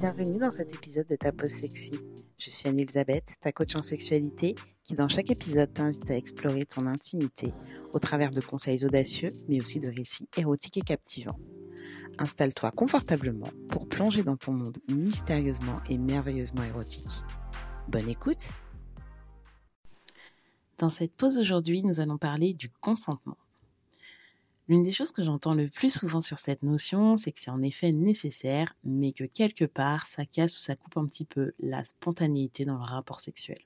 bienvenue dans cet épisode de Ta Pause Sexy. Je suis Anne-Elisabeth, ta coach en sexualité, qui dans chaque épisode t'invite à explorer ton intimité au travers de conseils audacieux, mais aussi de récits érotiques et captivants. Installe-toi confortablement pour plonger dans ton monde mystérieusement et merveilleusement érotique. Bonne écoute Dans cette pause aujourd'hui, nous allons parler du consentement. L'une des choses que j'entends le plus souvent sur cette notion, c'est que c'est en effet nécessaire, mais que quelque part, ça casse ou ça coupe un petit peu la spontanéité dans le rapport sexuel.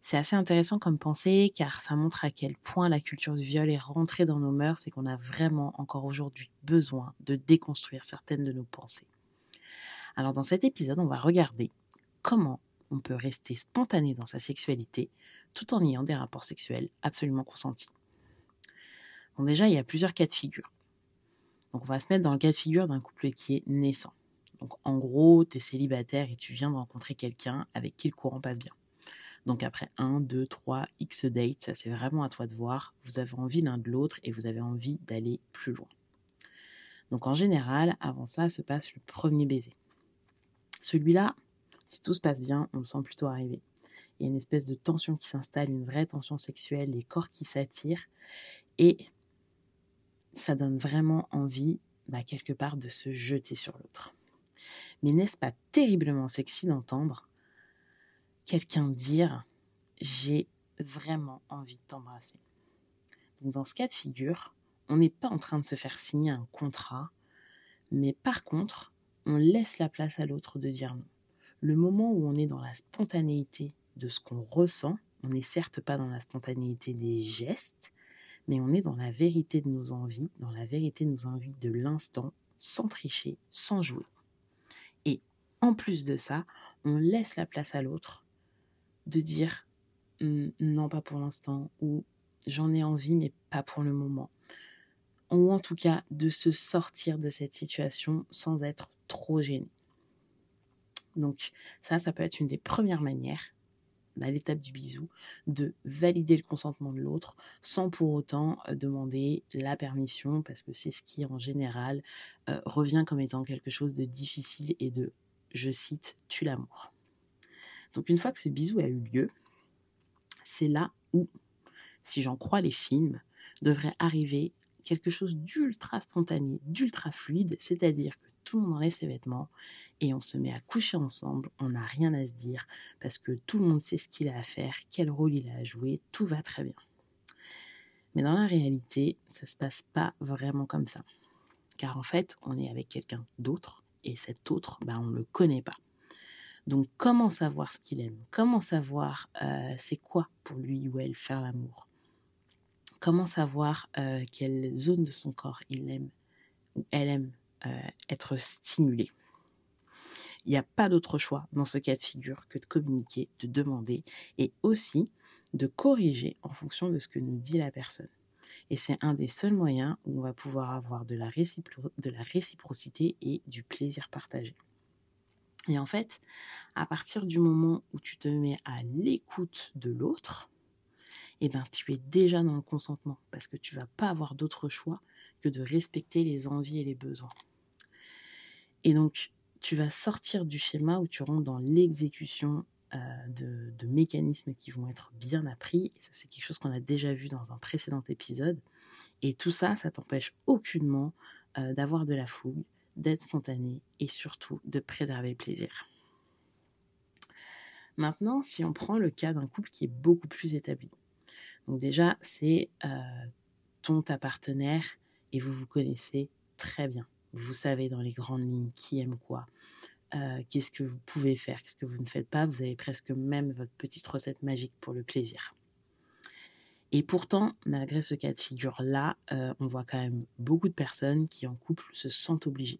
C'est assez intéressant comme pensée car ça montre à quel point la culture du viol est rentrée dans nos mœurs et qu'on a vraiment encore aujourd'hui besoin de déconstruire certaines de nos pensées. Alors dans cet épisode, on va regarder comment on peut rester spontané dans sa sexualité tout en ayant des rapports sexuels absolument consentis. Bon, déjà, il y a plusieurs cas de figure. Donc, on va se mettre dans le cas de figure d'un couple qui est naissant. Donc, en gros, tu es célibataire et tu viens de rencontrer quelqu'un avec qui le courant passe bien. Donc, après 1, 2, 3, X dates, ça c'est vraiment à toi de voir. Vous avez envie l'un de l'autre et vous avez envie d'aller plus loin. Donc, en général, avant ça se passe le premier baiser. Celui-là, si tout se passe bien, on le sent plutôt arriver. Il y a une espèce de tension qui s'installe, une vraie tension sexuelle, les corps qui s'attirent. Et ça donne vraiment envie, bah, quelque part, de se jeter sur l'autre. Mais n'est-ce pas terriblement sexy d'entendre quelqu'un dire j'ai vraiment envie de t'embrasser Donc dans ce cas de figure, on n'est pas en train de se faire signer un contrat, mais par contre, on laisse la place à l'autre de dire non. Le moment où on est dans la spontanéité de ce qu'on ressent, on n'est certes pas dans la spontanéité des gestes, mais on est dans la vérité de nos envies, dans la vérité de nos envies de l'instant, sans tricher, sans jouer. Et en plus de ça, on laisse la place à l'autre de dire «Hum, non, pas pour l'instant, ou j'en ai envie, mais pas pour le moment. Ou en tout cas, de se sortir de cette situation sans être trop gêné. Donc ça, ça peut être une des premières manières à l'étape du bisou, de valider le consentement de l'autre sans pour autant euh, demander la permission, parce que c'est ce qui en général euh, revient comme étant quelque chose de difficile et de, je cite, tue l'amour. Donc une fois que ce bisou a eu lieu, c'est là où, si j'en crois les films, devrait arriver quelque chose d'ultra spontané, d'ultra fluide, c'est-à-dire que tout le monde enlève ses vêtements et on se met à coucher ensemble, on n'a rien à se dire parce que tout le monde sait ce qu'il a à faire, quel rôle il a à jouer, tout va très bien. Mais dans la réalité, ça ne se passe pas vraiment comme ça. Car en fait, on est avec quelqu'un d'autre et cet autre, bah, on ne le connaît pas. Donc comment savoir ce qu'il aime? Comment savoir euh, c'est quoi pour lui ou elle faire l'amour? Comment savoir euh, quelle zone de son corps il aime ou elle aime? Être stimulé. Il n'y a pas d'autre choix dans ce cas de figure que de communiquer, de demander et aussi de corriger en fonction de ce que nous dit la personne. Et c'est un des seuls moyens où on va pouvoir avoir de la, réciprocité et du plaisir partagé. Et en fait, à partir du moment où tu te mets à l'écoute de l'autre, eh ben, tu es déjà dans le consentement parce que tu vas pas avoir d'autre choix que de respecter les envies et les besoins. Et donc, tu vas sortir du schéma où tu rentres dans l'exécution euh, de, mécanismes qui vont être bien appris. ça, c'est quelque chose qu'on a déjà vu dans un précédent épisode. Et tout ça, ça t'empêche aucunement euh, d'avoir de la fougue, d'être spontané et surtout de préserver le plaisir. Maintenant, si on prend le cas d'un couple qui est beaucoup plus établi. Donc déjà, c'est euh, ton, ta partenaire et vous vous connaissez très bien. Vous savez dans les grandes lignes qui aime quoi, euh, qu'est-ce que vous pouvez faire, qu'est-ce que vous ne faites pas. Vous avez presque même votre petite recette magique pour le plaisir. Et pourtant, malgré ce cas de figure-là, euh, on voit quand même beaucoup de personnes qui en couple se sentent obligées.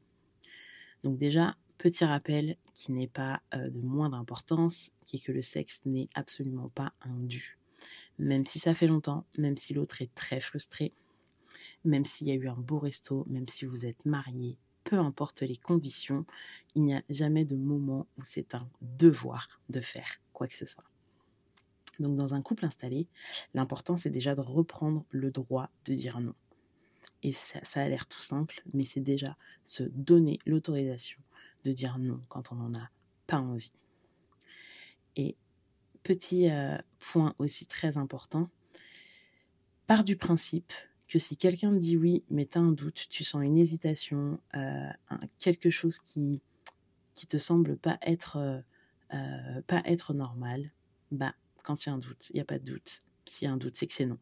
Donc déjà, petit rappel qui n'est pas euh, de moindre importance, qui est que le sexe n'est absolument pas un dû. Même si ça fait longtemps, même si l'autre est très frustré, même s'il y a eu un beau resto, même si vous êtes marié, peu importe les conditions, il n'y a jamais de moment où c'est un devoir de faire quoi que ce soit. Donc dans un couple installé, l'important c'est déjà de reprendre le droit de dire non. Et ça, a l'air tout simple, mais c'est déjà se donner l'autorisation de dire non quand on n'en a pas envie. Et petit euh, point aussi très important, part du principe que si quelqu'un te dit oui, mais tu as un doute, tu sens une hésitation, euh, quelque chose qui qui te semble pas être euh, pas être normal, bah quand il y a un doute, il n'y a pas de doute. S'il y a un doute, c'est que c'est non.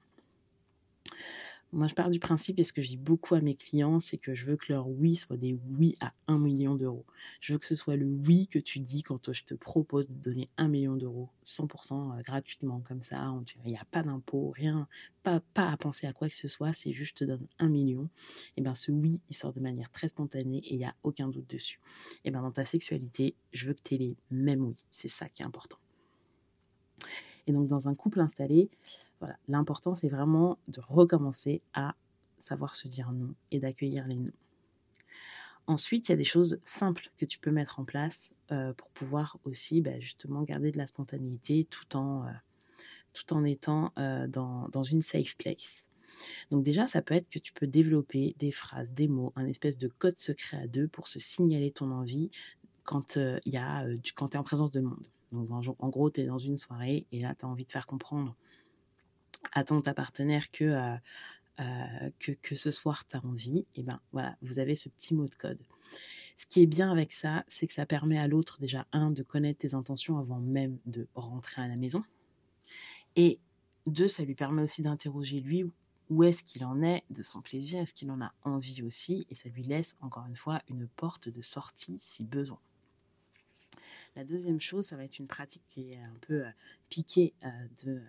Moi, je pars du principe, et ce que je dis beaucoup à mes clients, c'est que je veux que leur oui soit des oui à 1 million d'euros. Je veux que ce soit le oui que tu dis quand je te propose de donner 1 million d'euros, 100% euh, gratuitement, comme ça. Il n'y a pas d'impôt, rien, pas, à penser à quoi que ce soit, c'est juste je te donne 1 million. Et bien, ce oui, il sort de manière très spontanée et il n'y a aucun doute dessus. Et bien, dans ta sexualité, je veux que tu aies les mêmes oui. C'est ça qui est important. Et donc, dans un couple installé, voilà, l'important, c'est vraiment de recommencer à savoir se dire non et d'accueillir les non. Ensuite, il y a des choses simples que tu peux mettre en place euh, pour pouvoir aussi bah, justement garder de la spontanéité tout en, euh, tout en étant euh, dans, dans, une safe place. Donc déjà, ça peut être que tu peux développer des phrases, des mots, un espèce de code secret à deux pour se signaler ton envie quand quand tu es en présence de monde. Donc en, gros, tu es dans une soirée et là, tu as envie de faire comprendre à ton ta partenaire que, euh, euh, que, ce soir, tu as envie, et ben voilà, vous avez ce petit mot de code. Ce qui est bien avec ça, c'est que ça permet à l'autre déjà, un, de connaître tes intentions avant même de rentrer à la maison. Et deux, ça lui permet aussi d'interroger lui où est-ce qu'il en est de son plaisir, est-ce qu'il en a envie aussi, et ça lui laisse encore une fois une porte de sortie si besoin. La deuxième chose, ça va être une pratique qui est un peu euh, piquée euh, de euh,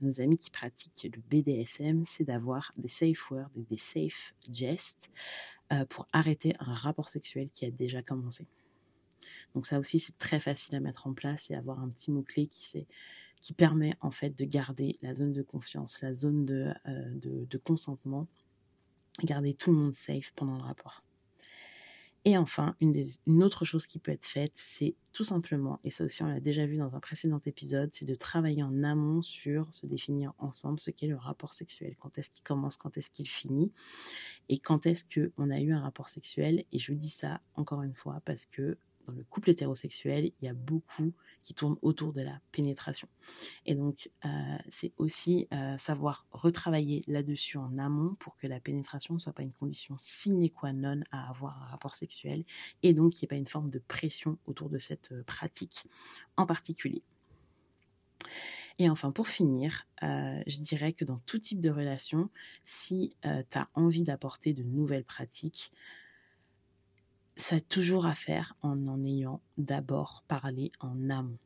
nos amis qui pratiquent le BDSM, c'est d'avoir des safe words, des safe gestes pour arrêter un rapport sexuel qui a déjà commencé. Donc ça aussi, c'est très facile à mettre en place et avoir un petit mot-clé qui, permet en fait de garder la zone de confiance, la zone de, de consentement, garder tout le monde safe pendant le rapport. Et enfin, une, autre chose qui peut être faite, c'est tout simplement, et ça aussi on l'a déjà vu dans un précédent épisode, c'est de travailler en amont sur se définir ensemble ce qu'est le rapport sexuel. Quand est-ce qu'il commence, quand est-ce qu'il finit, et quand est-ce qu'on a eu un rapport sexuel? Et je dis ça encore une fois parce que le couple hétérosexuel, il y a beaucoup qui tournent autour de la pénétration. Et donc, euh, c'est aussi euh, savoir retravailler là-dessus en amont pour que la pénétration ne soit pas une condition sine qua non à avoir un rapport sexuel et donc qu'il n'y ait pas une forme de pression autour de cette euh, pratique en particulier. Et enfin, pour finir, je dirais que dans tout type de relation, si tu as envie d'apporter de nouvelles pratiques, ça a toujours à faire en en ayant d'abord parlé en amont.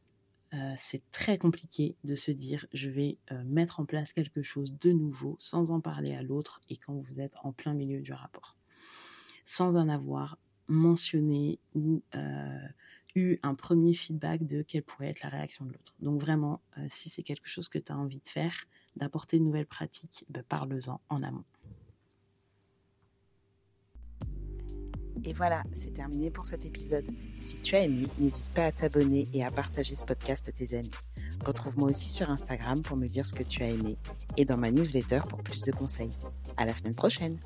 Euh, c'est très compliqué de se dire je vais euh, mettre en place quelque chose de nouveau sans en parler à l'autre et quand vous êtes en plein milieu du rapport. Sans en avoir mentionné ou euh, eu un premier feedback de quelle pourrait être la réaction de l'autre. Donc vraiment, si c'est quelque chose que tu as envie de faire, d'apporter de nouvelles pratiques, ben, parle-en en amont. Et voilà, c'est terminé pour cet épisode. Si tu as aimé, n'hésite pas à t'abonner et à partager ce podcast à tes amis. Retrouve-moi aussi sur Instagram pour me dire ce que tu as aimé et dans ma newsletter pour plus de conseils. À la semaine prochaine!